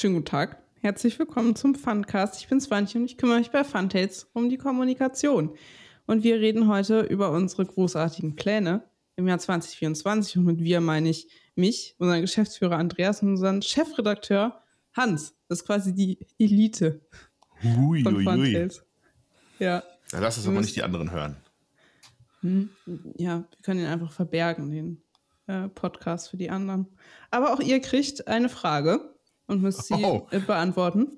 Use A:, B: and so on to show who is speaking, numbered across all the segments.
A: Schönen guten Tag. Herzlich willkommen zum Funcast. Ich bin Swantje und ich kümmere mich bei Funtails um die Kommunikation. Und wir reden heute über unsere großartigen Pläne im Jahr 2024. Und mit wir meine ich mich, unseren Geschäftsführer Andreas und unseren Chefredakteur Hans. Das ist quasi die Elite
B: Hui,
A: von. Funtails. Ja.
B: Ja, lass es aber nicht die anderen hören.
A: Hm, ja, wir können ihn einfach verbergen, den äh, Podcast für die anderen. Aber auch ihr kriegt eine Frage und müsst sie
B: Oh.
A: beantworten.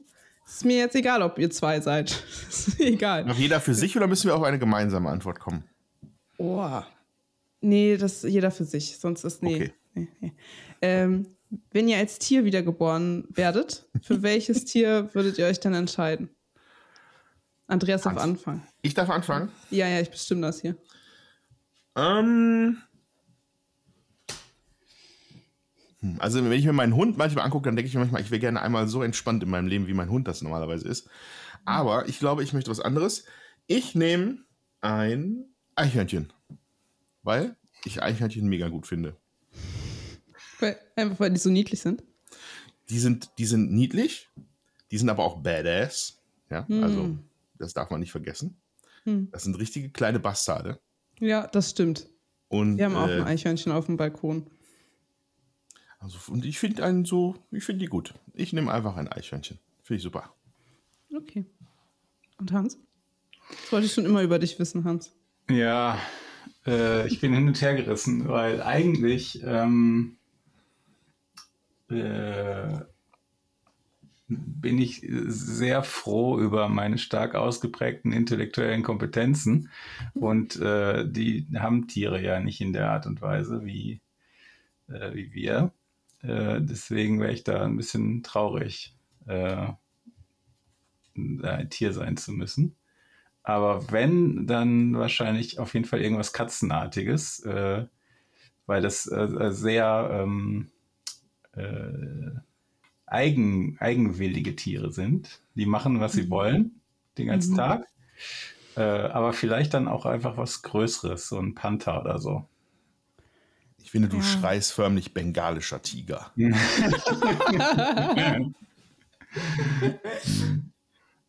A: Ist mir jetzt egal, ob ihr zwei seid. ist mir egal.
B: Noch jeder für sich oder müssen wir auf eine gemeinsame Antwort kommen?
A: Oh. Nee, das jeder für sich. Sonst ist nee.
B: Okay.
A: nee, nee. Ähm, wenn ihr als Tier wiedergeboren werdet, für welches Tier würdet ihr euch dann entscheiden? Andreas darf
B: Hans.
A: anfangen.
B: Ich darf anfangen.
A: Ja, ja, ich bestimme das hier.
B: Ähm. Hm, Also, wenn ich mir meinen Hund manchmal angucke, dann denke ich mir manchmal, ich wäre gerne einmal so entspannt in meinem Leben, wie mein Hund das normalerweise ist. Aber ich glaube, ich möchte was anderes. Ich nehme ein Eichhörnchen. Weil ich Eichhörnchen mega gut finde.
A: Weil, einfach weil die so niedlich sind.
B: Die sind, die sind niedlich, die sind aber auch badass. Ja, also, das darf man nicht vergessen. Das sind richtige kleine Bastarde.
A: Ja, das stimmt.
B: Und,
A: Wir haben auch
B: äh,
A: ein Eichhörnchen auf dem Balkon.
B: Also, und ich finde einen so, ich finde die gut. Ich nehme einfach ein Eichhörnchen. Finde ich super.
A: Okay. Und Hans? Das wollte ich schon immer über dich wissen, Hans.
C: Ja, äh, ich bin hin und her gerissen, weil eigentlich ähm, äh, bin ich sehr froh über meine stark ausgeprägten intellektuellen Kompetenzen und äh, die haben Tiere ja nicht in der Art und Weise wie, äh, wie wir. Äh, deswegen wäre ich da ein bisschen traurig, äh, ein Tier sein zu müssen. Aber wenn, dann wahrscheinlich auf jeden Fall irgendwas Katzenartiges, äh, weil das äh, sehr ähm, äh, eigen, eigenwillige Tiere sind. Die machen, was sie wollen, den ganzen Tag. Äh, aber vielleicht dann auch einfach was Größeres, so ein Panther oder so.
B: Ich finde, du
A: Ja.
B: schreist förmlich bengalischer Tiger.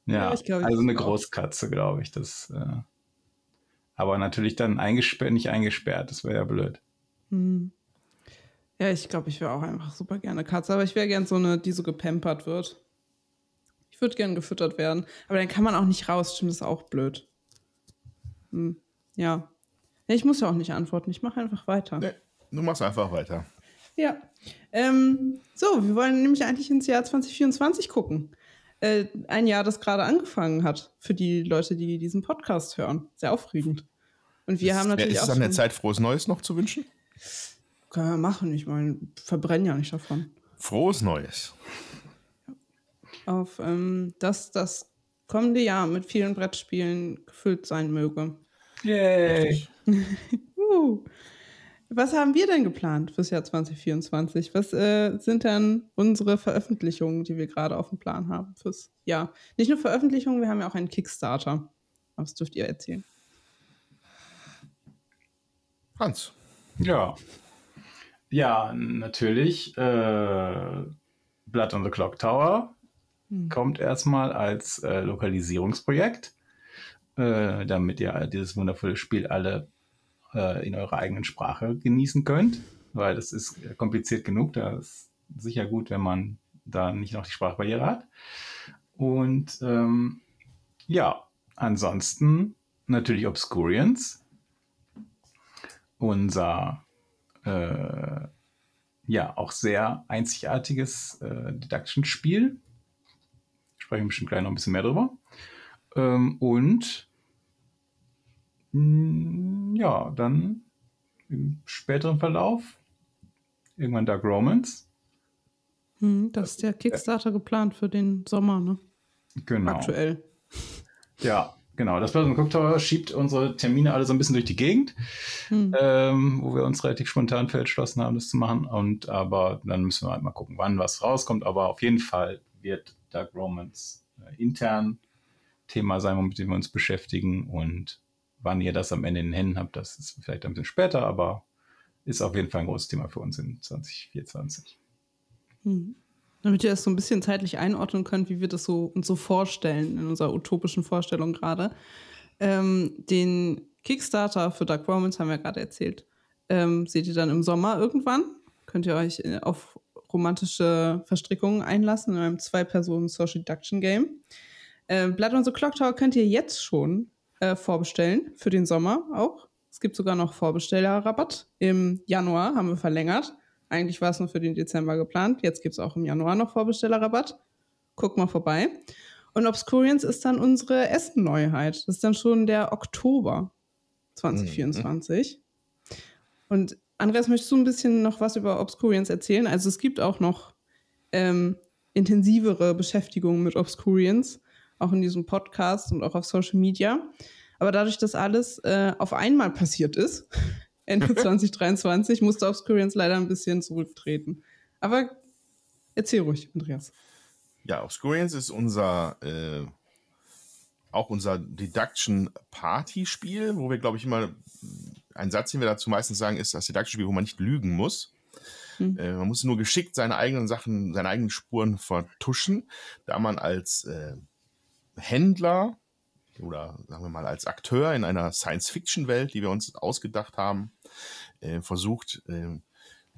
C: Ja,
A: Ja, ich glaube, ich
C: also eine. Großkatze, glaube ich. Das, äh, aber natürlich dann eingesperrt, nicht eingesperrt, das wäre ja blöd.
A: Ja, ich glaube, ich wäre auch einfach super gerne Katze, aber ich wäre gern so eine, die so gepampert wird. Ich würde gern gefüttert werden, aber dann kann man auch nicht raus, stimmt, das ist auch blöd. Hm. Ja. ja. Ich muss ja auch nicht antworten, ich mache einfach weiter.
B: Nee, du machst einfach weiter.
A: Ja. Ähm, so, wir wollen nämlich eigentlich ins Jahr 2024 gucken. Äh, ein Jahr, das gerade angefangen hat für die Leute, die diesen Podcast hören. Sehr aufregend. Und wir haben natürlich
B: ist es
A: auch
B: an der Zeit, frohes Neues noch zu wünschen?
A: Können wir machen, ich meine, verbrennen ja nicht davon.
B: Frohes Neues.
A: Auf ähm, dass das kommende Jahr mit vielen Brettspielen gefüllt sein möge.
C: Yay!
A: Uh. Was haben wir denn geplant fürs Jahr 2024? Was äh, sind dann unsere Veröffentlichungen, die wir gerade auf dem Plan haben fürs Jahr? Nicht nur Veröffentlichungen, wir haben ja auch einen Kickstarter. Was dürft ihr erzählen?
B: Hans.
C: Ja. Ja, natürlich. Äh, Blood on the Clock Tower kommt erstmal als äh, Lokalisierungsprojekt, äh, damit ihr dieses wundervolle Spiel alle äh, in eurer eigenen Sprache genießen könnt, weil das ist kompliziert genug. Da ist sicher gut, wenn man da nicht noch die Sprachbarriere hat. Und ähm, ja, ansonsten natürlich Obscurians, unser äh, ja auch sehr einzigartiges äh, Deduction-Spiel. Sprechen wir bestimmt gleich noch ein bisschen mehr drüber. Ähm, und ja, dann im späteren Verlauf irgendwann Dark Romance.
A: Hm, das ist der Kickstarter geplant für den Sommer, ne?
C: Genau.
A: Aktuell.
C: Ja, genau. Das Cook Tower schiebt unsere Termine alle so ein bisschen durch die Gegend, ähm, wo wir uns relativ spontan für entschlossen haben, das zu machen. Und aber dann müssen wir halt mal gucken, wann was rauskommt. Aber auf jeden Fall wird Dark Romance äh, intern Thema sein, womit wir uns beschäftigen. Und wann ihr das am Ende in den Händen habt, das ist vielleicht ein bisschen später, aber ist auf jeden Fall ein großes Thema für uns in 2024.
A: Damit ihr das so ein bisschen zeitlich einordnen könnt, wie wir das so uns so vorstellen in unserer utopischen Vorstellung gerade. Ähm, den Kickstarter für Dark Romans haben wir gerade erzählt. Ähm, seht ihr dann im Sommer irgendwann. Könnt ihr euch äh, auf romantische Verstrickungen einlassen in einem Zwei-Personen-Social Deduction Game. Äh, Blood on the Clock Tower könnt ihr jetzt schon äh, vorbestellen, für den Sommer auch. Es gibt sogar noch Vorbestellerrabatt. Im Januar haben wir verlängert. Eigentlich war es nur für den Dezember geplant. Jetzt gibt es auch im Januar noch Vorbestellerrabatt. Guck mal vorbei. Und Obscurians ist dann unsere Essen-Neuheit. Das ist dann schon der Oktober 2024. Mhm. Und Andreas, möchtest du ein bisschen noch was über Obscurians erzählen? Also es gibt auch noch ähm, intensivere Beschäftigung mit Obscurians, auch in diesem Podcast und auch auf Social Media. Aber dadurch, dass alles äh, auf einmal passiert ist, Ende 2023 musste Obscurians leider ein bisschen zurücktreten. Aber erzähl ruhig, Andreas.
B: Ja, Obscurians ist unser äh, auch unser Deduction Party Spiel, wo wir, glaube ich, immer ein Satz, den wir dazu meistens sagen, ist das Deduction Spiel, wo man nicht lügen muss. Hm. Äh, man muss nur geschickt seine eigenen Sachen, seine eigenen Spuren vertuschen, da man als äh, Händler oder sagen wir mal als Akteur in einer Science-Fiction-Welt, die wir uns ausgedacht haben, äh, versucht, äh,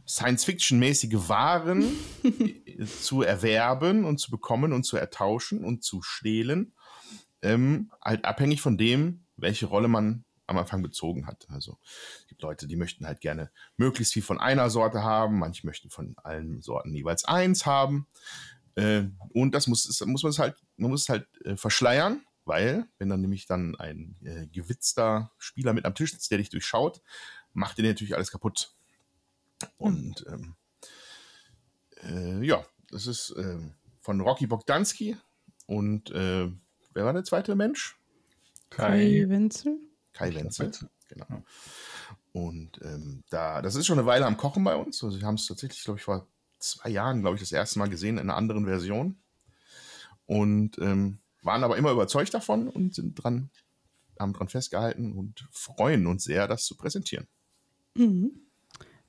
B: Science-Fiction-mäßige Waren zu erwerben und zu bekommen und zu ertauschen und zu stehlen, ähm, halt abhängig von dem, welche Rolle man am Anfang bezogen hat. Also es gibt Leute, die möchten halt gerne möglichst viel von einer Sorte haben, manche möchten von allen Sorten jeweils eins haben. Äh, und das muss, muss man es halt, man muss es halt äh, verschleiern weil, wenn dann nämlich dann ein äh, gewitzter Spieler mit am Tisch sitzt, der dich durchschaut, macht dir natürlich alles kaputt. Und ähm, äh, ja, das ist äh, von Rocky Bogdanski. Und äh, wer war der zweite Mensch?
A: Kai Wenzel.
B: Kai Wenzel, genau. Und ähm, da, das ist schon eine Weile am Kochen bei uns. Also wir haben es tatsächlich, glaube ich, vor zwei Jahren, glaube ich, das erste Mal gesehen in einer anderen Version. Und ähm, waren aber immer überzeugt davon und sind dran, haben dran festgehalten und freuen uns sehr, das zu präsentieren.
A: Mhm.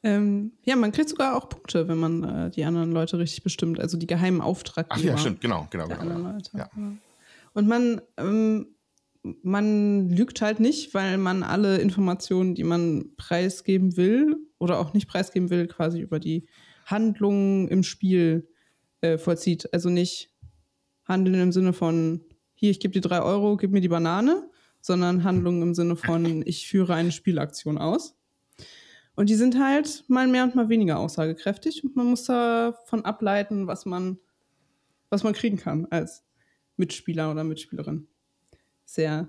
A: Ähm, ja, man kriegt sogar auch Punkte, wenn man äh, die anderen Leute richtig bestimmt, also die geheimen Auftraggeber.
B: Ach ja, stimmt, genau, genau. genau. Ja.
A: Und man, ähm, man lügt halt nicht, weil man alle Informationen, die man preisgeben will oder auch nicht preisgeben will, quasi über die Handlungen im Spiel äh, vollzieht. Also nicht, Handeln im Sinne von, hier, ich gebe dir drei Euro, gib mir die Banane, sondern Handlungen im Sinne von, ich führe eine Spielaktion aus. Und die sind halt mal mehr und mal weniger aussagekräftig und man muss davon ableiten, was man, was man kriegen kann als Mitspieler oder Mitspielerin. Sehr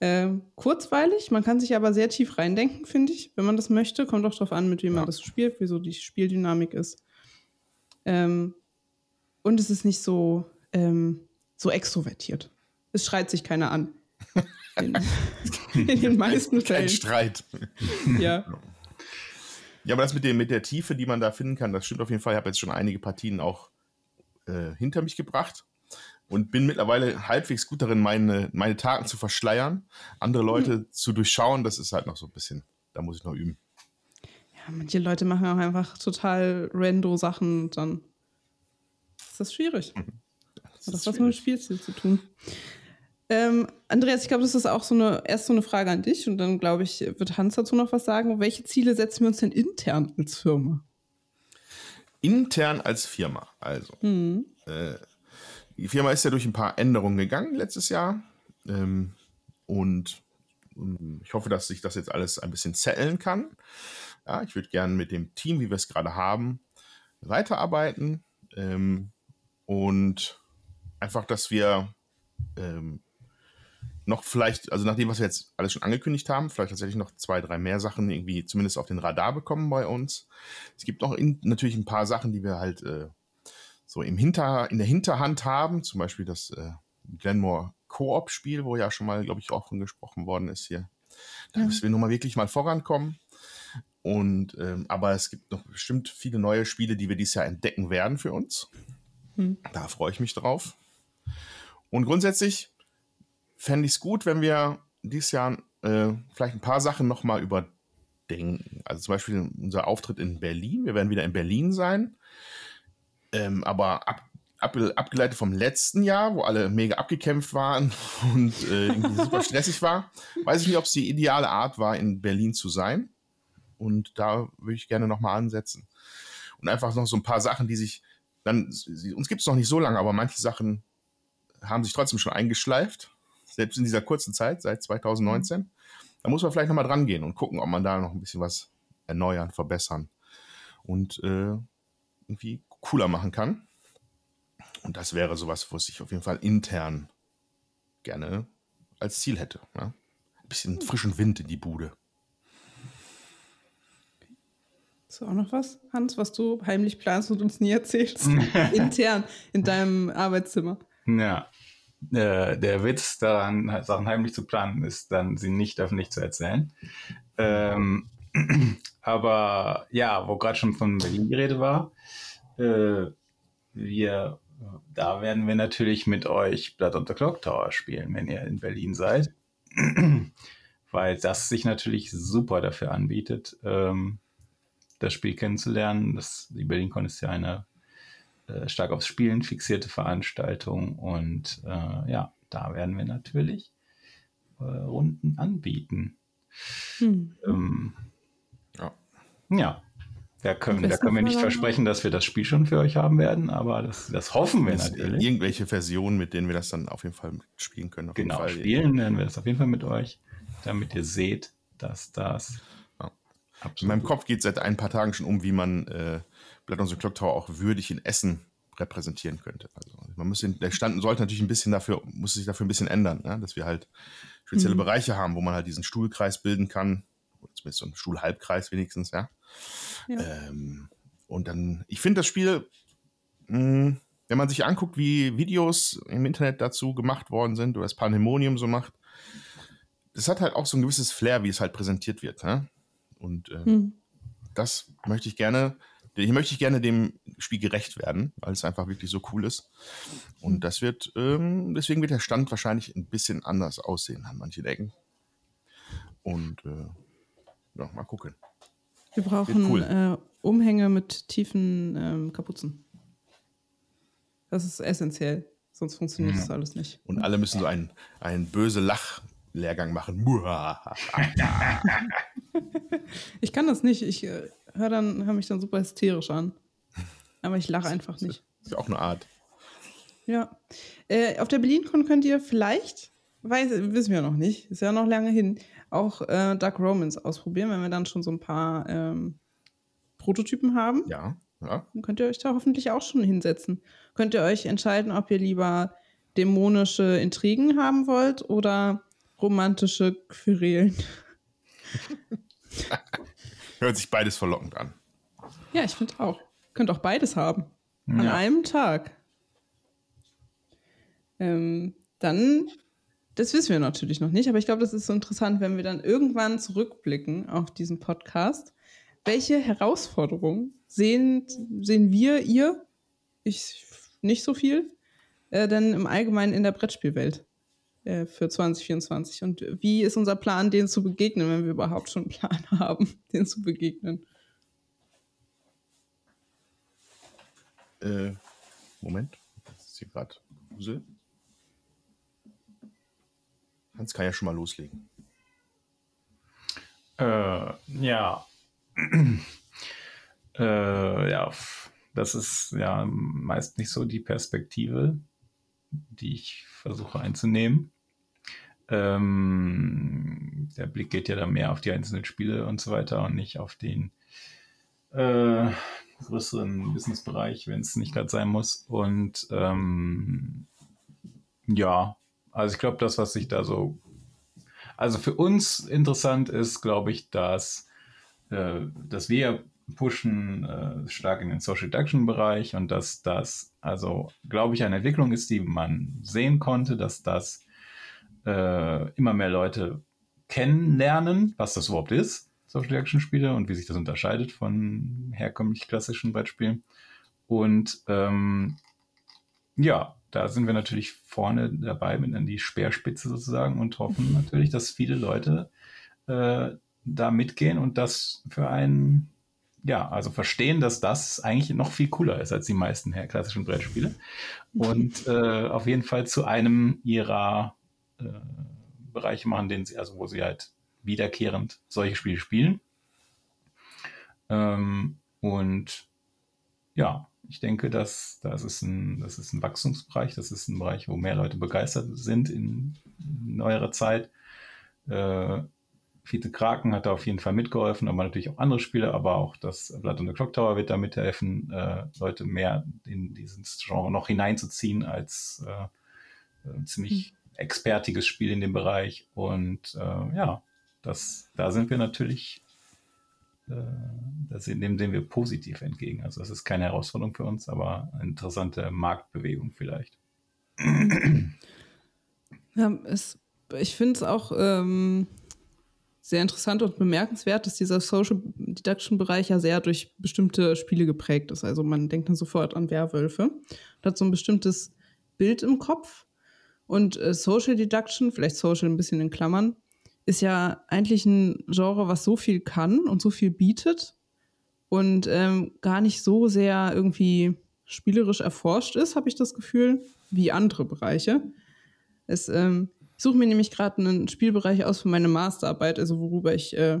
A: äh, kurzweilig, man kann sich aber sehr tief reindenken, finde ich, wenn man das möchte. Kommt auch darauf an, mit wem ja. man das spielt, wieso die Spieldynamik ist. Ähm, und es ist nicht so ähm, so extrovertiert. Es schreit sich keiner an. In, in den meisten Fällen.
B: Kein Streit.
A: Ja.
B: Ja, aber das mit, dem, mit der Tiefe, die man da finden kann, das stimmt auf jeden Fall. Ich habe jetzt schon einige Partien auch äh, hinter mich gebracht und bin mittlerweile halbwegs gut darin, meine, meine Taten zu verschleiern, andere Leute mhm. zu durchschauen. Das ist halt noch so ein bisschen, da muss ich noch üben.
A: Ja, manche Leute machen auch einfach total rando Sachen und dann ist das schwierig. Mhm. Hat das was mit dem Spielstil zu tun? Ähm, Andreas, ich glaube, das ist auch so eine, erst so eine Frage an dich und dann, glaube ich, wird Hans dazu noch was sagen. Welche Ziele setzen wir uns denn intern als Firma?
B: Intern als Firma, also. Mhm. Äh, die Firma ist ja durch ein paar Änderungen gegangen letztes Jahr. Ähm, und ähm, ich hoffe, dass sich das jetzt alles ein bisschen zetteln kann. Ja, ich würde gerne mit dem Team, wie wir es gerade haben, weiterarbeiten. Ähm, und einfach, dass wir ähm, noch vielleicht, also nach dem, was wir jetzt alles schon angekündigt haben, vielleicht tatsächlich noch zwei, drei mehr Sachen irgendwie zumindest auf den Radar bekommen bei uns. Es gibt noch in, natürlich ein paar Sachen, die wir halt äh, so im Hinter, in der Hinterhand haben, zum Beispiel das äh, Glenmore Koop-Spiel, wo ja schon mal, glaube ich, auch von gesprochen worden ist hier. Da müssen wir nun mal wirklich mal vorankommen. Und ähm, aber es gibt noch bestimmt viele neue Spiele, die wir dieses Jahr entdecken werden für uns. Hm. Da freue ich mich drauf. Und grundsätzlich fände ich es gut, wenn wir dieses Jahr äh, vielleicht ein paar Sachen nochmal überdenken. Also zum Beispiel unser Auftritt in Berlin. Wir werden wieder in Berlin sein. Ähm, aber ab, ab, abgeleitet vom letzten Jahr, wo alle mega abgekämpft waren und äh, irgendwie super stressig war, weiß ich nicht, ob es die ideale Art war, in Berlin zu sein. Und da würde ich gerne nochmal ansetzen. Und einfach noch so ein paar Sachen, die sich dann, uns gibt es noch nicht so lange, aber manche Sachen haben sich trotzdem schon eingeschleift, selbst in dieser kurzen Zeit, seit 2019. Da muss man vielleicht nochmal dran gehen und gucken, ob man da noch ein bisschen was erneuern, verbessern und äh, irgendwie cooler machen kann. Und das wäre sowas, was ich auf jeden Fall intern gerne als Ziel hätte. Ja? Ein bisschen frischen Wind in die Bude.
A: Hast du auch noch was, Hans, was du heimlich planst und uns nie erzählst? Intern in deinem Arbeitszimmer.
C: Ja. Äh, der Witz daran, Sachen heimlich zu planen, ist dann, sie nicht öffentlich zu erzählen. Ähm, aber ja, wo gerade schon von Berlin die Rede war, äh, wir, da werden wir natürlich mit euch Blood on the Clock Tower spielen, wenn ihr in Berlin seid. Weil das sich natürlich super dafür anbietet, ähm, das Spiel kennenzulernen. Das, die BerlinCon ist ja eine äh, stark aufs Spielen fixierte Veranstaltung und äh, ja, da werden wir natürlich äh, Runden anbieten. Hm. Ähm, ja. ja. Da können, da können wir nicht versprechen, dass wir das Spiel schon für euch haben werden, aber das, das hoffen wir das natürlich.
B: Irgendwelche Versionen, mit denen wir das dann auf jeden Fall spielen können.
C: genau, spielen werden wir das auf jeden Fall mit euch, damit ihr seht, dass das
B: Absolut. In meinem Kopf geht seit ein paar Tagen schon um, wie man äh, Blood on the Clock Tower auch würdig in Essen repräsentieren könnte. Also man muss den, der Stand sollte natürlich ein bisschen dafür, muss sich dafür ein bisschen ändern, ne? dass wir halt spezielle mhm. Bereiche haben, wo man halt diesen Stuhlkreis bilden kann, oder zumindest so einen Stuhlhalbkreis wenigstens, ja. Ja. Ähm, und dann, ich finde das Spiel, mh, hm, wenn man sich anguckt, wie Videos im Internet dazu gemacht worden sind, oder das Pandemonium so macht, das hat halt auch so ein gewisses Flair, wie es halt präsentiert wird. Ne? Und äh, hm. das möchte ich gerne, hier möchte ich gerne dem Spiel gerecht werden, weil es einfach wirklich so cool ist. Und hm. das wird, ähm, deswegen wird der Stand wahrscheinlich ein bisschen anders aussehen an manchen Ecken. Und äh, ja, mal gucken.
A: Wir brauchen cool. äh, Umhänge mit tiefen ähm, Kapuzen. Das ist essentiell, sonst funktioniert mhm. das alles nicht.
B: Und alle müssen so einen, einen böse Lach Lehrgang machen.
A: ich kann das nicht. Ich äh, höre dann, höre mich dann super hysterisch an. Aber ich lache einfach nicht.
B: Das ist ja auch eine Art.
A: Ja. Äh, auf der BerlinCon könnt ihr vielleicht, weiß, wissen wir noch nicht, ist ja noch lange hin, auch äh, Dark Romans ausprobieren, wenn wir dann schon so ein paar ähm, Prototypen haben.
B: Ja. ja.
A: Dann könnt ihr euch da hoffentlich auch schon hinsetzen. Könnt ihr euch entscheiden, ob ihr lieber dämonische Intrigen haben wollt oder romantische Querelen.
B: Hört sich beides verlockend an.
A: Ja, ich finde auch. Könnt auch beides haben. An ja. einem Tag. Ähm, dann, das wissen wir natürlich noch nicht, aber ich glaube, das ist so interessant, wenn wir dann irgendwann zurückblicken auf diesen Podcast. Welche Herausforderungen sehen, sehen wir, ihr, ich nicht so viel, äh, denn im Allgemeinen in der Brettspielwelt? Äh, für 2024? Und wie ist unser Plan, denen zu begegnen, wenn wir überhaupt schon einen Plan haben, denen zu begegnen?
B: Äh, Moment, das ist hier gerade Husel. Hans kann ja schon mal loslegen.
C: Äh, ja. äh, ja, das ist ja meist nicht so die Perspektive, die ich versuche einzunehmen. Ähm, der Blick geht ja dann mehr auf die einzelnen Spiele und so weiter und nicht auf den äh, größeren Businessbereich, wenn es nicht gerade sein muss. Und ähm, ja, also ich glaube, das, was sich da so, also für uns interessant ist, glaube ich, dass, äh, dass wir pushen äh, stark in den Social Deduction Bereich und dass das, also glaube ich, eine Entwicklung ist, die man sehen konnte, dass das äh, immer mehr Leute kennenlernen, was das überhaupt ist, Social Action Spiele und wie sich das unterscheidet von herkömmlich klassischen Brettspielen. Und ähm, ja, da sind wir natürlich vorne dabei mit an die Speerspitze sozusagen und hoffen natürlich, dass viele Leute äh, da mitgehen und das für einen ja, also verstehen, dass das eigentlich noch viel cooler ist als die meisten klassischen Brettspiele. Und äh, auf jeden Fall zu einem ihrer äh, Bereiche machen, den sie, also wo sie halt wiederkehrend solche Spiele spielen. Ähm, und ja, ich denke, dass das ist, ein, das ist ein Wachstumsbereich, das ist ein Bereich, wo mehr Leute begeistert sind in neuerer Zeit. Äh, Fiete Kraken hat da auf jeden Fall mitgeholfen, aber natürlich auch andere Spiele, aber auch das Blood on the Clock Tower wird da mithelfen, äh, Leute mehr in dieses Genre noch hineinzuziehen als äh, ein ziemlich mhm. expertiges Spiel in dem Bereich. Und äh, ja, das, da sind wir natürlich, äh, das, dem sehen wir positiv entgegen. Also das ist keine Herausforderung für uns, aber eine interessante Marktbewegung vielleicht.
A: Ja, es, ich finde es auch ähm, sehr interessant und bemerkenswert, dass dieser Social Deduction Bereich ja sehr durch bestimmte Spiele geprägt ist. Also man denkt dann sofort an Werwölfe hat so ein bestimmtes Bild im Kopf. Und äh, Social Deduction, vielleicht Social ein bisschen in Klammern, ist ja eigentlich ein Genre, was so viel kann und so viel bietet und ähm, gar nicht so sehr irgendwie spielerisch erforscht ist, habe ich das Gefühl, wie andere Bereiche. Es ähm, ich suche mir nämlich gerade einen Spielbereich aus für meine Masterarbeit, also worüber ich äh,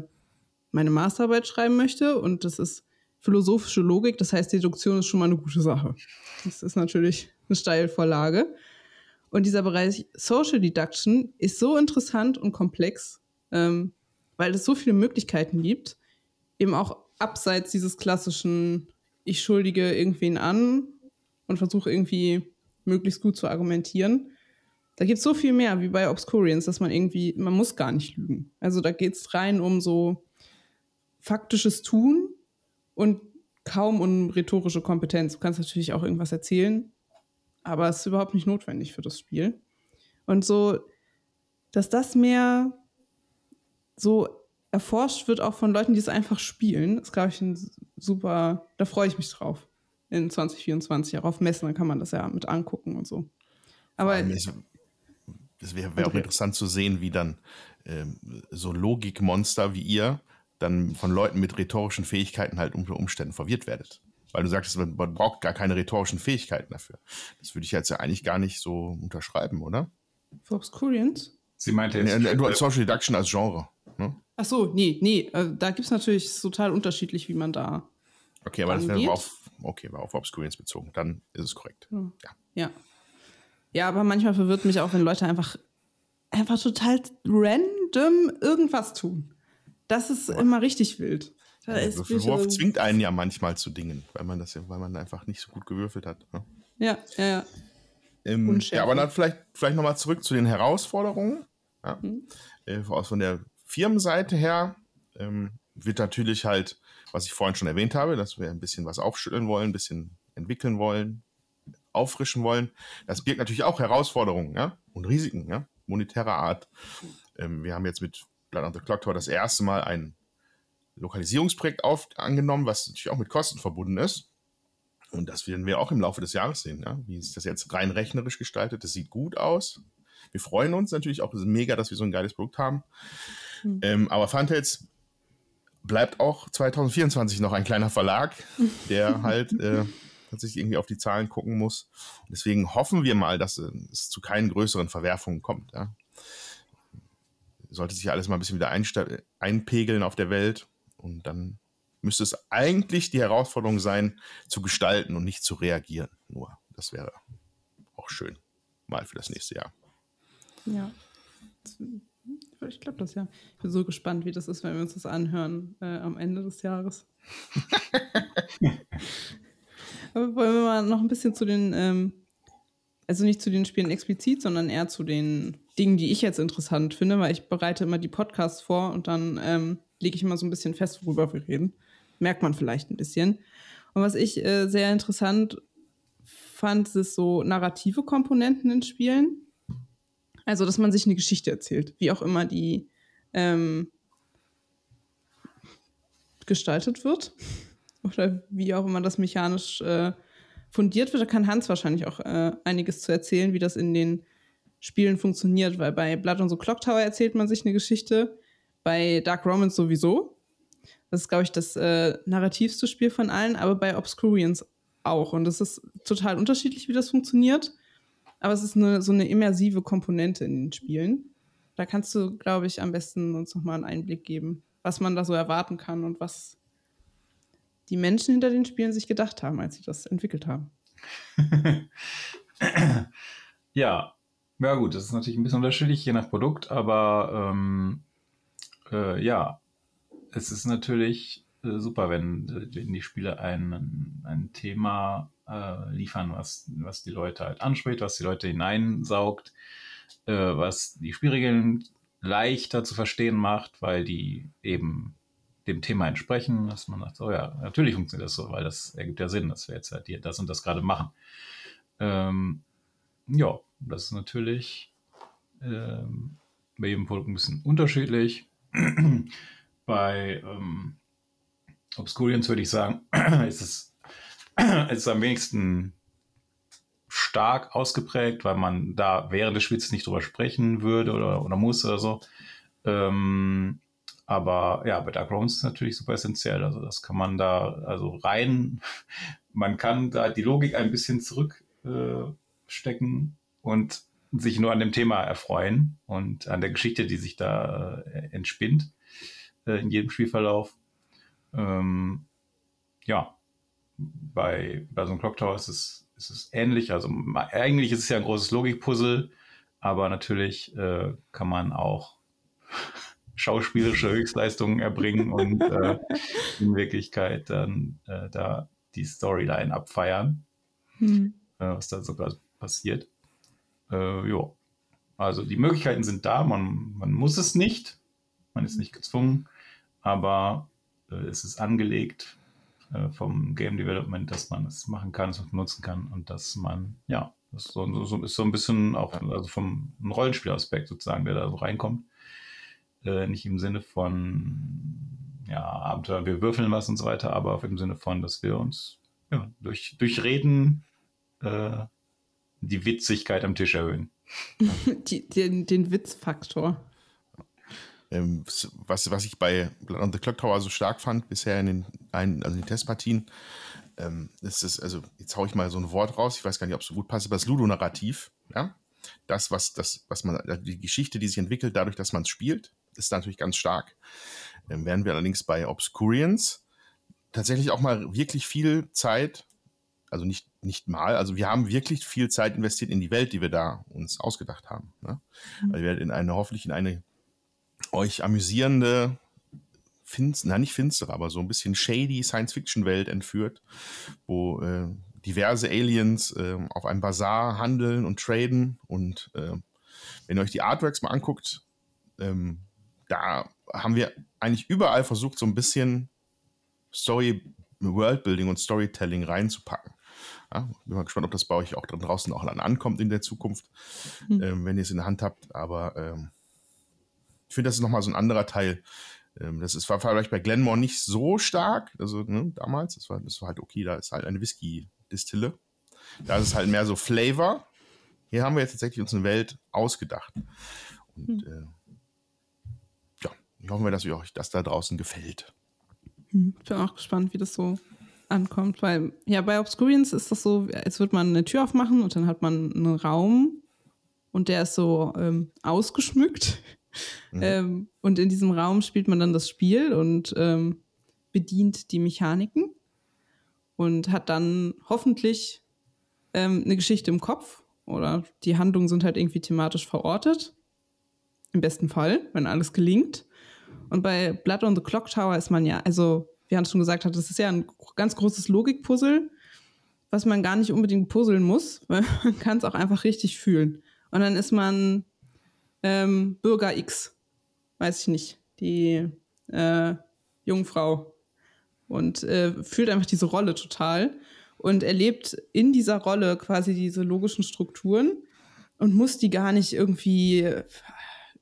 A: meine Masterarbeit schreiben möchte. Und das ist philosophische Logik, das heißt, Deduktion ist schon mal eine gute Sache. Das ist natürlich eine Steilvorlage. Und dieser Bereich Social Deduction ist so interessant und komplex, ähm, weil es so viele Möglichkeiten gibt, eben auch abseits dieses klassischen, ich schuldige irgendwen an und versuche irgendwie möglichst gut zu argumentieren, da gibt es so viel mehr wie bei Obscurians, dass man irgendwie, man muss gar nicht lügen. Also da geht es rein um so faktisches Tun und kaum um rhetorische Kompetenz. Du kannst natürlich auch irgendwas erzählen, aber es ist überhaupt nicht notwendig für das Spiel. Und so, dass das mehr so erforscht wird, auch von Leuten, die es einfach spielen, ist, glaube ich, ein super, da freue ich mich drauf. In 2024 auch auf Messen, dann kann man das ja mit angucken und so. Aber
B: das wäre wär auch interessant zu sehen, wie dann ähm, so Logikmonster wie ihr dann von Leuten mit rhetorischen Fähigkeiten halt unter Umständen verwirrt werdet. Weil du sagst, man, man braucht gar keine rhetorischen Fähigkeiten dafür. Das würde ich jetzt ja eigentlich gar nicht so unterschreiben, oder?
A: Für Obscurians?
C: Sie meinte jetzt.
B: Nee, du als Social Deduction als Genre. Ne?
A: Ach so, nee, nee. Also da gibt es natürlich total unterschiedlich, wie man da.
B: Okay, aber das wäre auf, okay, war auf Obscurians bezogen. Dann ist es korrekt.
A: Ja. ja. Ja, aber manchmal verwirrt mich auch, wenn Leute einfach, einfach total random irgendwas tun. Das ist ja. immer richtig wild.
B: Ja, Wurf zwingt einen ja manchmal zu Dingen, weil man das ja, weil man einfach nicht so gut gewürfelt hat.
A: Ne? Ja, ja, ja.
B: Ähm, ja, aber dann vielleicht, vielleicht nochmal zurück zu den Herausforderungen. Ja. Mhm. Äh, von der Firmenseite her ähm, wird natürlich halt, was ich vorhin schon erwähnt habe, dass wir ein bisschen was aufschütteln wollen, ein bisschen entwickeln wollen, auffrischen wollen, das birgt natürlich auch Herausforderungen ja? und Risiken ja? monetärer Art. Ähm, wir haben jetzt mit Blood on the Clock Tower das erste Mal ein Lokalisierungsprojekt auf, angenommen, was natürlich auch mit Kosten verbunden ist. Und das werden wir auch im Laufe des Jahres sehen, ja? wie sich das jetzt rein rechnerisch gestaltet. Das sieht gut aus. Wir freuen uns natürlich auch mega, dass wir so ein geiles Produkt haben. Mhm. Ähm, aber Funtails bleibt auch 2024 noch ein kleiner Verlag, der halt äh, tatsächlich irgendwie auf die Zahlen gucken muss. deswegen hoffen wir mal, dass es zu keinen größeren Verwerfungen kommt. Ja. Sollte sich alles mal ein bisschen wieder einpegeln auf der Welt und dann müsste es eigentlich die Herausforderung sein, zu gestalten und nicht zu reagieren. Nur, das wäre auch schön mal für das nächste Jahr.
A: Ja. Ich glaube das ja. Ich bin so gespannt, wie das ist, wenn wir uns das anhören äh, am Ende des Jahres. Aber wollen wir mal noch ein bisschen zu den, ähm, also nicht zu den Spielen explizit, sondern eher zu den Dingen, die ich jetzt interessant finde, weil ich bereite immer die Podcasts vor und dann ähm, lege ich immer so ein bisschen fest, worüber wir reden. Merkt man vielleicht ein bisschen. Und was ich äh, sehr interessant fand, ist so narrative Komponenten in Spielen. Also, dass man sich eine Geschichte erzählt, wie auch immer die ähm, gestaltet wird oder wie auch immer das mechanisch äh, fundiert wird. Da kann Hans wahrscheinlich auch äh, einiges zu erzählen, wie das in den Spielen funktioniert, weil bei Blood und so Clock Tower erzählt man sich eine Geschichte, bei Dark Romans sowieso. Das ist, glaube ich, das äh, narrativste Spiel von allen, aber bei Obscurians auch. Und es ist total unterschiedlich, wie das funktioniert. Aber es ist eine, so eine immersive Komponente in den Spielen. Da kannst du, glaube ich, am besten uns nochmal einen Einblick geben, was man da so erwarten kann und was die Menschen hinter den Spielen sich gedacht haben, als sie das entwickelt haben.
C: ja, ja gut, das ist natürlich ein bisschen unterschiedlich, je nach Produkt, aber ähm, äh, ja, es ist natürlich äh, super, wenn, wenn die Spiele ein, ein Thema äh, liefern, was, was die Leute halt anspricht, was die Leute hineinsaugt, äh, was die Spielregeln leichter zu verstehen macht, weil die eben dem Thema entsprechen, dass man sagt, oh ja, natürlich funktioniert das so, weil das ergibt ja Sinn, dass wir jetzt halt hier das und das gerade machen. Ähm, ja, das ist natürlich ähm, bei jedem Produkt ein bisschen unterschiedlich. bei ähm, Obscurians würde ich sagen, ist es, ist am wenigsten stark ausgeprägt, weil man da während des Spiels nicht drüber sprechen würde oder, oder muss oder so. Ähm, aber ja, bei Dark Romans ist natürlich super essentiell. Also das kann man da, also rein, man kann da die Logik ein bisschen zurückstecken äh, und sich nur an dem Thema erfreuen und an der Geschichte, die sich da äh, entspinnt äh, in jedem Spielverlauf. Ähm, ja, bei, bei so einem Clock Tower ist es, ist es ähnlich. Also eigentlich ist es ja ein großes Logikpuzzle, aber natürlich äh, kann man auch schauspielerische Höchstleistungen erbringen und äh, in Wirklichkeit dann äh, da die Storyline abfeiern, hm. äh, was da sogar passiert. Äh, ja, also die Möglichkeiten sind da, man, man muss es nicht, man ist nicht gezwungen, aber äh, es ist angelegt äh, vom Game Development, dass man es machen kann, es nutzen kann und dass man, ja, das ist so, so, ist so ein bisschen auch also vom Rollenspielaspekt sozusagen, der da so reinkommt. Äh, nicht im Sinne von ja, Abenteuer, wir würfeln was und so weiter, aber im Sinne von, dass wir uns ja, durch, durch Reden äh, die Witzigkeit am Tisch erhöhen.
A: die, den, den Witzfaktor.
B: Ähm, was, was ich bei Blood on the Clock Tower so stark fand bisher in den, ein, also in den Testpartien, ähm, ist es, also jetzt haue ich mal so ein Wort raus, ich weiß gar nicht, ob es so gut passt, aber das Ludonarrativ, ja, das, was, das, was man, die Geschichte, die sich entwickelt, dadurch, dass man es spielt, ist natürlich ganz stark. Ähm, während wir allerdings bei Obscurians tatsächlich auch mal wirklich viel Zeit, also nicht, nicht mal, also wir haben wirklich viel Zeit investiert in die Welt, die wir da uns ausgedacht haben. Ne? Mhm. Weil wir in eine, hoffentlich in eine euch amüsierende, finst, na nicht finstere, aber so ein bisschen shady Science-Fiction-Welt entführt, wo äh, diverse Aliens äh, auf einem Bazar handeln und traden. Und äh, wenn ihr euch die Artworks mal anguckt, ähm, da haben wir eigentlich überall versucht, so ein bisschen Story, Worldbuilding und Storytelling reinzupacken. Ja, bin mal gespannt, ob das bei euch auch draußen auch dann ankommt in der Zukunft, mhm. ähm, wenn ihr es in der Hand habt. Aber ähm, ich finde, das ist nochmal so ein anderer Teil. Ähm, das ist, war vielleicht bei Glenmore nicht so stark, also ne, damals. Das war, das war halt okay, da ist halt eine Whisky-Distille. Da ist es halt mehr so Flavor. Hier haben wir jetzt tatsächlich uns eine Welt ausgedacht. Und mhm. äh, hoffen wir, dass euch das da draußen gefällt.
A: Hm, ich bin auch gespannt, wie das so ankommt, weil ja, bei Obscurians ist das so, als würde man eine Tür aufmachen und dann hat man einen Raum und der ist so ähm, ausgeschmückt. Mhm. Ähm, und in diesem Raum spielt man dann das Spiel und ähm, bedient die Mechaniken und hat dann hoffentlich ähm, eine Geschichte im Kopf oder die Handlungen sind halt irgendwie thematisch verortet. Im besten Fall, wenn alles gelingt. Und bei Blood on the Clock Tower ist man ja, also, wie Hans schon gesagt hat, das ist ja ein ganz großes Logikpuzzle, was man gar nicht unbedingt puzzeln muss, weil man kann es auch einfach richtig fühlen. Und dann ist man ähm, Bürger X, weiß ich nicht, die äh, Jungfrau und äh, fühlt einfach diese Rolle total und erlebt in dieser Rolle quasi diese logischen Strukturen und muss die gar nicht irgendwie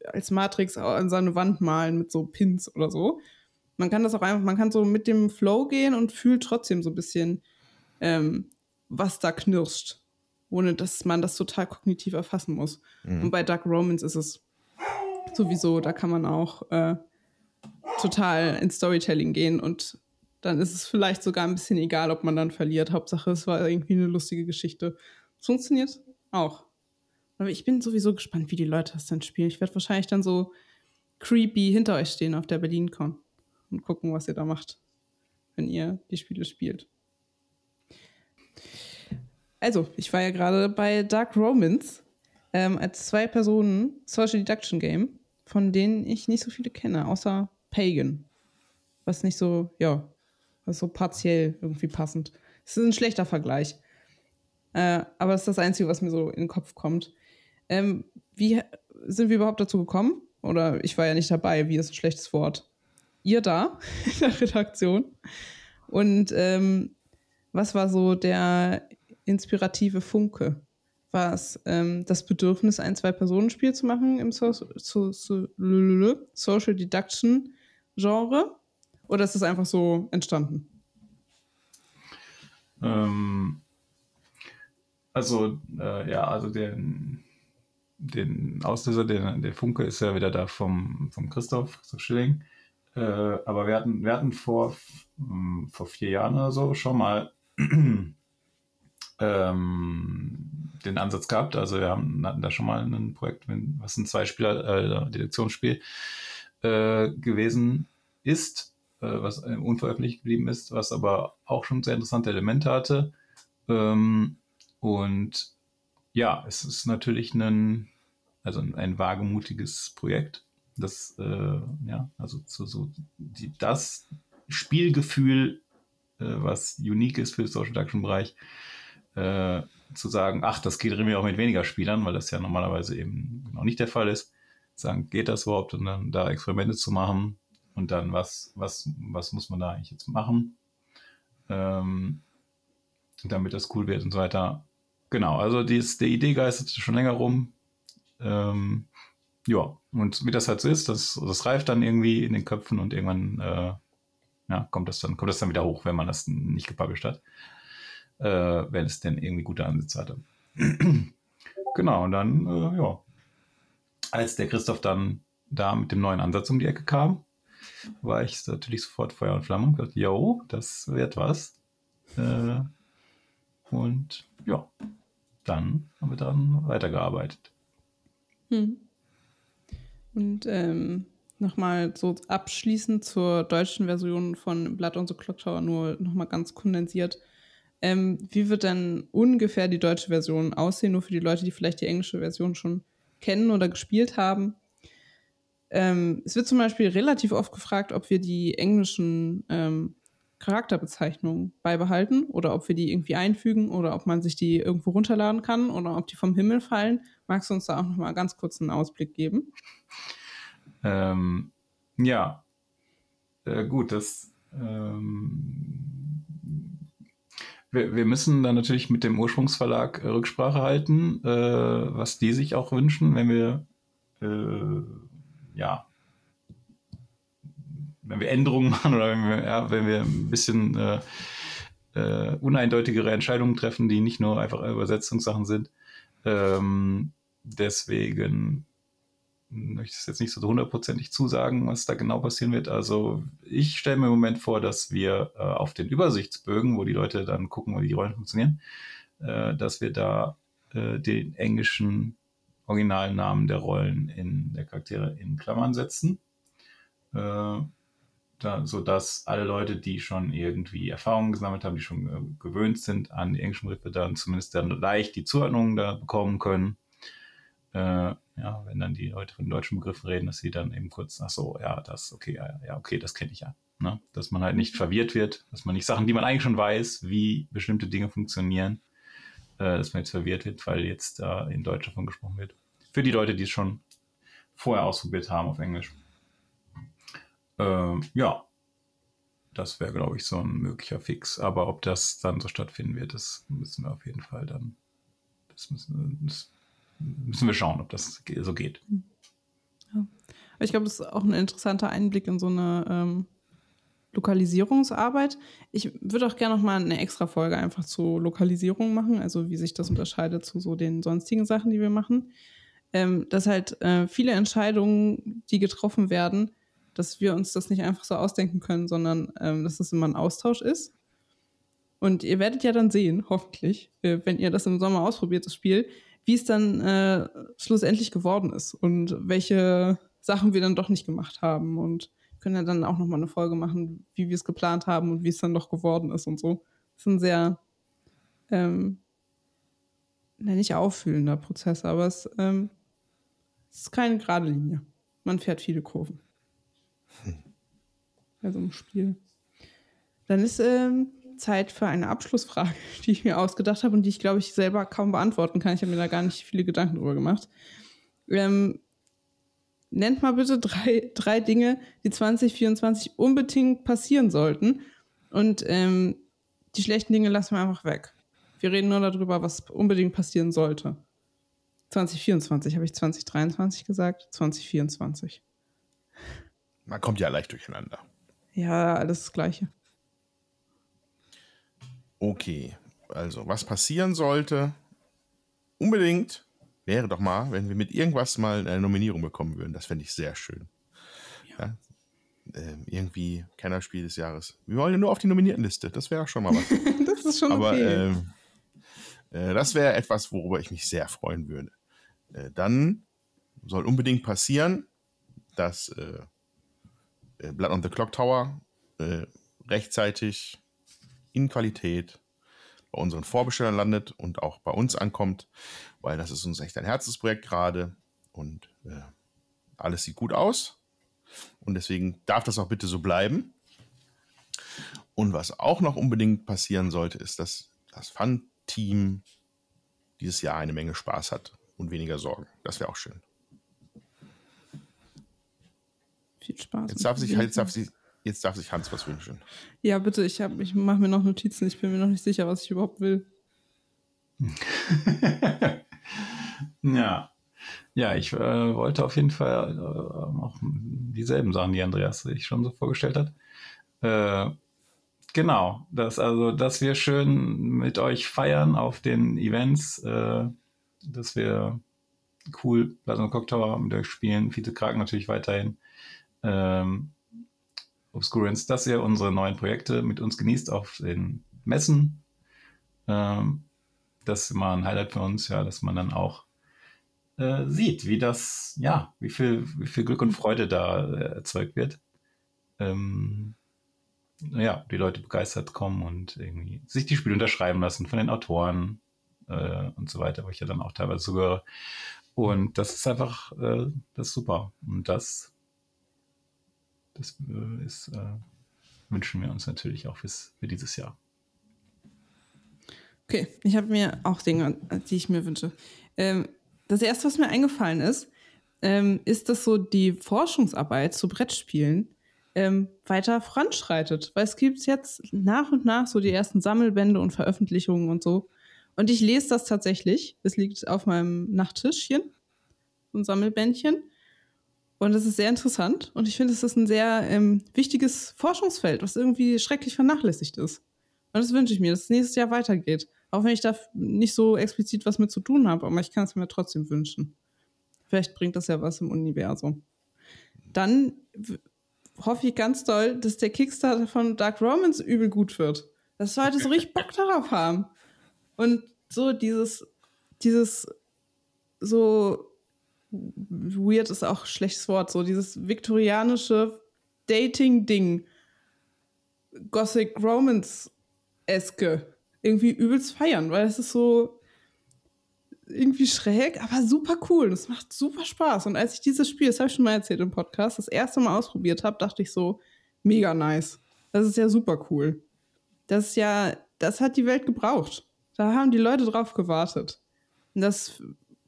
A: als Matrix an seine Wand malen mit so Pins oder so. Man kann das auch einfach, man kann so mit dem Flow gehen und fühlt trotzdem so ein bisschen, ähm, was da knirscht, ohne dass man das total kognitiv erfassen muss. Mhm. Und bei Dark Romans ist es sowieso, da kann man auch äh, total ins Storytelling gehen und dann ist es vielleicht sogar ein bisschen egal, ob man dann verliert. Hauptsache, es war irgendwie eine lustige Geschichte. Es funktioniert auch. Aber ich bin sowieso gespannt, wie die Leute das dann spielen. Ich werde wahrscheinlich dann so creepy hinter euch stehen auf der BerlinCon und gucken, was ihr da macht, wenn ihr die Spiele spielt. Also, ich war ja gerade bei Dark Romans ähm, als zwei Personen Social Deduction Game, von denen ich nicht so viele kenne, außer Pagan. Was nicht so, ja, was so partiell irgendwie passend. Es ist ein schlechter Vergleich. Äh, aber es ist das Einzige, was mir so in den Kopf kommt. Ähm, wie sind wir überhaupt dazu gekommen? Oder ich war ja nicht dabei, wie ist ein schlechtes Wort? Ihr da in der Redaktion. Und ähm, was war so der inspirative Funke? War es ähm, das Bedürfnis, ein Zwei-Personen-Spiel zu machen im so so so Social Deduction Genre? Oder ist es einfach so entstanden?
C: Ähm, also, äh, ja, also den, den Auslöser, der, der Funke ist ja wieder da vom, vom Christoph, Christoph Schilling. Äh, aber wir hatten, wir hatten vor, hm, vor vier Jahren oder so schon mal ähm, den Ansatz gehabt. Also wir haben, hatten da schon mal ein Projekt, was ein Zweispieler-Deduktionsspiel äh, äh, gewesen ist, äh, was unveröffentlicht geblieben ist, was aber auch schon sehr interessante Elemente hatte. Ähm, und ja, es ist natürlich ein, also ein wagemutiges Projekt. Das, äh, ja, also so, so die, das Spielgefühl, äh, was unique ist für den Social Deduction Bereich, äh, zu sagen, ach, das geht irgendwie auch mit weniger Spielern, weil das ja normalerweise eben genau nicht der Fall ist. Sagen, geht das überhaupt und dann da Experimente zu machen und dann was, was, was muss man da eigentlich jetzt machen, ähm, damit das cool wird und so weiter. Genau, also die, die Idee geistert schon länger rum. Ähm, ja, und wie das halt so ist, das, das reift dann irgendwie in den Köpfen und irgendwann äh, ja, kommt, das dann, kommt das dann wieder hoch, wenn man das nicht gepublished hat äh, wenn es denn irgendwie gute Ansätze hatte. genau, und dann, äh, ja, als der Christoph dann da mit dem neuen Ansatz um die Ecke kam, war ich natürlich sofort Feuer und Flamme und gesagt, jo, das wird was. Äh, und ja, dann haben wir dann weitergearbeitet.
A: Hm. Und ähm, nochmal so abschließend zur deutschen Version von Blood on the Clock Tower, nur nochmal ganz kondensiert. Ähm, wie wird denn ungefähr die deutsche Version aussehen? Nur für die Leute, die vielleicht die englische Version schon kennen oder gespielt haben. Ähm, es wird zum Beispiel relativ oft gefragt, ob wir die englischen ähm, Charakterbezeichnungen beibehalten oder ob wir die irgendwie einfügen oder ob man sich die irgendwo runterladen kann oder ob die vom Himmel fallen. Magst du uns da auch noch mal ganz kurz einen Ausblick geben?
C: Ähm, ja, äh, gut, das ähm, wir, müssen dann natürlich mit dem Ursprungsverlag äh, Rücksprache halten, äh, was die sich auch wünschen, wenn wir äh, ja wenn wir Änderungen machen oder wenn wir, ja, wenn wir ein bisschen äh, äh, uneindeutigere Entscheidungen treffen, die nicht nur einfach Übersetzungssachen sind. Ähm, deswegen möchte es jetzt nicht so hundertprozentig zusagen, was da genau passieren wird. Also ich stelle mir im Moment vor, dass wir äh, auf den Übersichtsbögen, wo die Leute dann gucken, wie die Rollen funktionieren, äh, dass wir da äh, den englischen originalen Namen der Rollen in der Charaktere in Klammern setzen. Da, sodass alle Leute, die schon irgendwie Erfahrungen gesammelt haben, die schon äh, gewöhnt sind an die englischen Begriffe, dann zumindest dann leicht die Zuordnung da bekommen können. Äh, ja, wenn dann die Leute von deutschen Begriffen reden, dass sie dann eben kurz, ach so, ja, das, okay, ja, ja okay, das kenne ich ja. Ne? Dass man halt nicht verwirrt wird, dass man nicht Sachen, die man eigentlich schon weiß, wie bestimmte Dinge funktionieren, äh, dass man jetzt verwirrt wird, weil jetzt da in Deutsch davon gesprochen wird. Für die Leute, die es schon vorher ausprobiert haben auf Englisch. Ähm, ja, das wäre, glaube ich, so ein möglicher Fix. Aber ob das dann so stattfinden wird, das müssen wir auf jeden Fall dann, das müssen, das müssen wir schauen, ob das so geht.
A: Ja. Ich glaube, das ist auch ein interessanter Einblick in so eine ähm, Lokalisierungsarbeit. Ich würde auch gerne noch mal eine extra Folge einfach zu Lokalisierung machen, also wie sich das unterscheidet zu so den sonstigen Sachen, die wir machen. Ähm, dass halt äh, viele Entscheidungen, die getroffen werden, dass wir uns das nicht einfach so ausdenken können, sondern ähm, dass es immer ein Austausch ist. Und ihr werdet ja dann sehen, hoffentlich, äh, wenn ihr das im Sommer ausprobiert, das Spiel, wie es dann äh, schlussendlich geworden ist und welche Sachen wir dann doch nicht gemacht haben. Und können ja dann auch nochmal eine Folge machen, wie wir es geplant haben und wie es dann doch geworden ist und so. Das ist ein sehr, ähm, nicht auffühlender Prozess, aber es, ähm, es ist keine gerade Linie. Man fährt viele Kurven. Hm. Bei so einem Spiel. Dann ist ähm, Zeit für eine Abschlussfrage, die ich mir ausgedacht habe und die ich, glaube ich, selber kaum beantworten kann. Ich habe mir da gar nicht viele Gedanken drüber gemacht. Ähm, nennt mal bitte drei, drei Dinge, die 2024 unbedingt passieren sollten. Und ähm, die schlechten Dinge lassen wir einfach weg. Wir reden nur darüber, was unbedingt passieren sollte. 2024 habe ich 2023 gesagt, 2024.
B: Man kommt ja leicht durcheinander.
A: Ja, alles das Gleiche.
B: Okay, also was passieren sollte, unbedingt wäre doch mal, wenn wir mit irgendwas mal eine Nominierung bekommen würden. Das fände ich sehr schön. Ja. ja? Ähm, irgendwie Kennerspiel des Jahres. Wir wollen ja nur auf die Nominiertenliste. Das wäre schon mal was.
A: das ist schon
B: Aber,
A: okay.
B: Ähm, äh, das wäre etwas, worüber ich mich sehr freuen würde. Äh, dann soll unbedingt passieren, dass äh, Blood on the Clock Tower äh, rechtzeitig in Qualität bei unseren Vorbestellern landet und auch bei uns ankommt, weil das ist uns echt ein Herzensprojekt gerade und äh, alles sieht gut aus und deswegen darf das auch bitte so bleiben. Und was auch noch unbedingt passieren sollte, ist, dass das Fun-Team dieses Jahr eine Menge Spaß hat und weniger Sorgen. Das wäre auch schön.
A: Viel Spaß.
B: Jetzt darf, sich, jetzt darf sich Jetzt darf sich Hans was wünschen.
A: Ja, bitte, ich, ich mache mir noch Notizen. Ich bin mir noch nicht sicher, was ich überhaupt will.
C: ja. Ja, ich äh, wollte auf jeden Fall äh, auch dieselben Sachen, die Andreas sich schon so vorgestellt hat. Äh, genau, dass, also, dass wir schön mit euch feiern auf den Events, äh, dass wir cool Plasma Cocktail mit euch spielen, Fiete Kraken natürlich weiterhin. Ähm, Obscurance, dass ihr unsere neuen Projekte mit uns genießt auf den Messen. Ähm, das ist immer ein Highlight für uns, ja, dass man dann auch äh, sieht, wie das, ja, wie viel, wie viel Glück und Freude da äh, erzeugt wird. Ähm, ja, die Leute begeistert kommen und irgendwie sich die Spiele unterschreiben lassen von den Autoren äh, und so weiter, wo ich ja dann auch teilweise zugehöre. Und das ist einfach, äh, das ist super. Und das das äh, ist, äh, wünschen wir uns natürlich auch fürs, für dieses Jahr.
A: Okay, ich habe mir auch Dinge, die ich mir wünsche. Ähm, das erste, was mir eingefallen ist, ähm, ist, dass so die Forschungsarbeit zu Brettspielen ähm, weiter voranschreitet. Weil es gibt jetzt nach und nach so die ersten Sammelbände und Veröffentlichungen und so. Und ich lese das tatsächlich. Es liegt auf meinem Nachttischchen, so ein Sammelbändchen. Und das ist sehr interessant. Und ich finde, es ist ein sehr ähm, wichtiges Forschungsfeld, was irgendwie schrecklich vernachlässigt ist. Und das wünsche ich mir, dass es nächstes Jahr weitergeht. Auch wenn ich da nicht so explizit was mit zu tun habe, aber ich kann es mir trotzdem wünschen. Vielleicht bringt das ja was im Universum. Dann hoffe ich ganz doll, dass der Kickstarter von Dark Romans übel gut wird. Dass Leute so richtig Bock darauf haben. Und so dieses, dieses so weird ist auch ein schlechtes Wort, so dieses viktorianische Dating-Ding, Gothic Romance-eske, irgendwie übelst feiern, weil es ist so irgendwie schräg, aber super cool. Das macht super Spaß. Und als ich dieses Spiel, das habe ich schon mal erzählt im Podcast, das erste Mal ausprobiert habe, dachte ich so, mega nice. Das ist ja super cool. Das ist ja, das hat die Welt gebraucht. Da haben die Leute drauf gewartet. Und das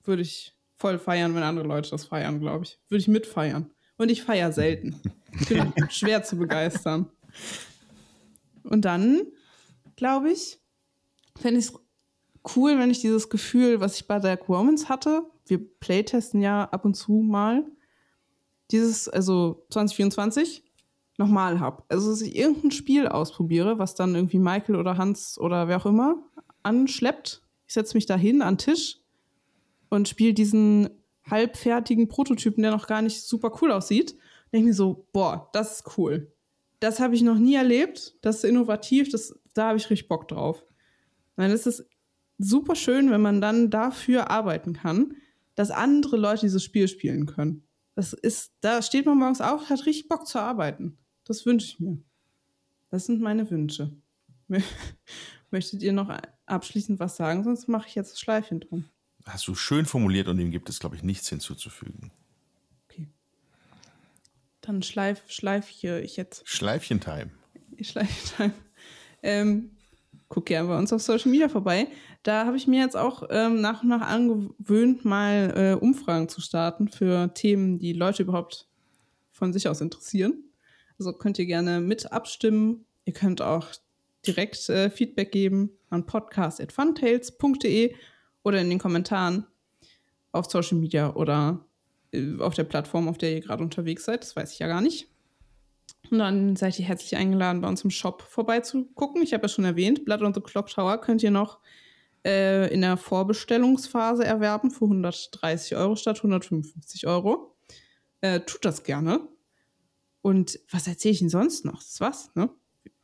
A: würde ich voll feiern, wenn andere Leute das feiern, glaube ich. Würde ich mitfeiern. Und ich feiere selten. Ich bin schwer zu begeistern. Und dann, glaube ich, fände ich es cool, wenn ich dieses Gefühl, was ich bei Dark Romans hatte, wir playtesten ja ab und zu mal, dieses, also 2024, nochmal habe. Also, dass ich irgendein Spiel ausprobiere, was dann irgendwie Michael oder Hans oder wer auch immer anschleppt. Ich setze mich da hin an den Tisch und spielt diesen halbfertigen Prototypen, der noch gar nicht super cool aussieht. denke mir so, boah, das ist cool. Das habe ich noch nie erlebt. Das ist innovativ. Das, da habe ich richtig Bock drauf. Nein, es ist super schön, wenn man dann dafür arbeiten kann, dass andere Leute dieses Spiel spielen können. Das ist, da steht man morgens auf, hat richtig Bock zu arbeiten. Das wünsche ich mir. Das sind meine Wünsche. Möchtet ihr noch abschließend was sagen? Sonst mache ich jetzt das Schleifchen drum.
B: Hast du schön formuliert und dem gibt es, glaube ich, nichts hinzuzufügen.
A: Okay. Dann schleif, schleif hier ich jetzt.
B: Schleifchen-Time.
A: Schleifchen-Time. Ähm, guck gerne bei uns auf Social Media vorbei. Da habe ich mir jetzt auch ähm, nach und nach angewöhnt, mal äh, Umfragen zu starten für Themen, die Leute überhaupt von sich aus interessieren. Also könnt ihr gerne mit abstimmen. Ihr könnt auch direkt äh, Feedback geben an podcast.funtails.de oder in den Kommentaren auf Social Media oder äh, auf der Plattform, auf der ihr gerade unterwegs seid. Das weiß ich ja gar nicht. Und dann seid ihr herzlich eingeladen, bei uns im Shop vorbeizugucken. Ich habe ja schon erwähnt, Blood on the Clock Tower könnt ihr noch äh, in der Vorbestellungsphase erwerben für 130 Euro statt 155 Euro. Äh, tut das gerne. Und was erzähle ich Ihnen sonst noch? Das ist was, ne?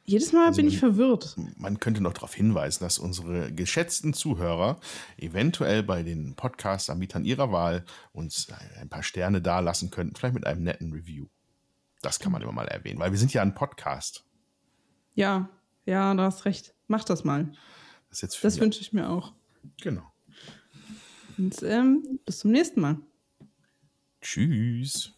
A: Jedes Mal also bin man, ich verwirrt.
B: Man könnte noch darauf hinweisen, dass unsere geschätzten Zuhörer eventuell bei den Podcast-Anbietern ihrer Wahl uns ein paar Sterne dalassen könnten, vielleicht mit einem netten Review. Das kann man immer mal erwähnen, weil wir sind ja ein Podcast.
A: Ja, ja, du hast recht. Mach das mal. Das, das wünsche ich mir auch.
B: Genau.
A: Und ähm, bis zum nächsten Mal.
B: Tschüss.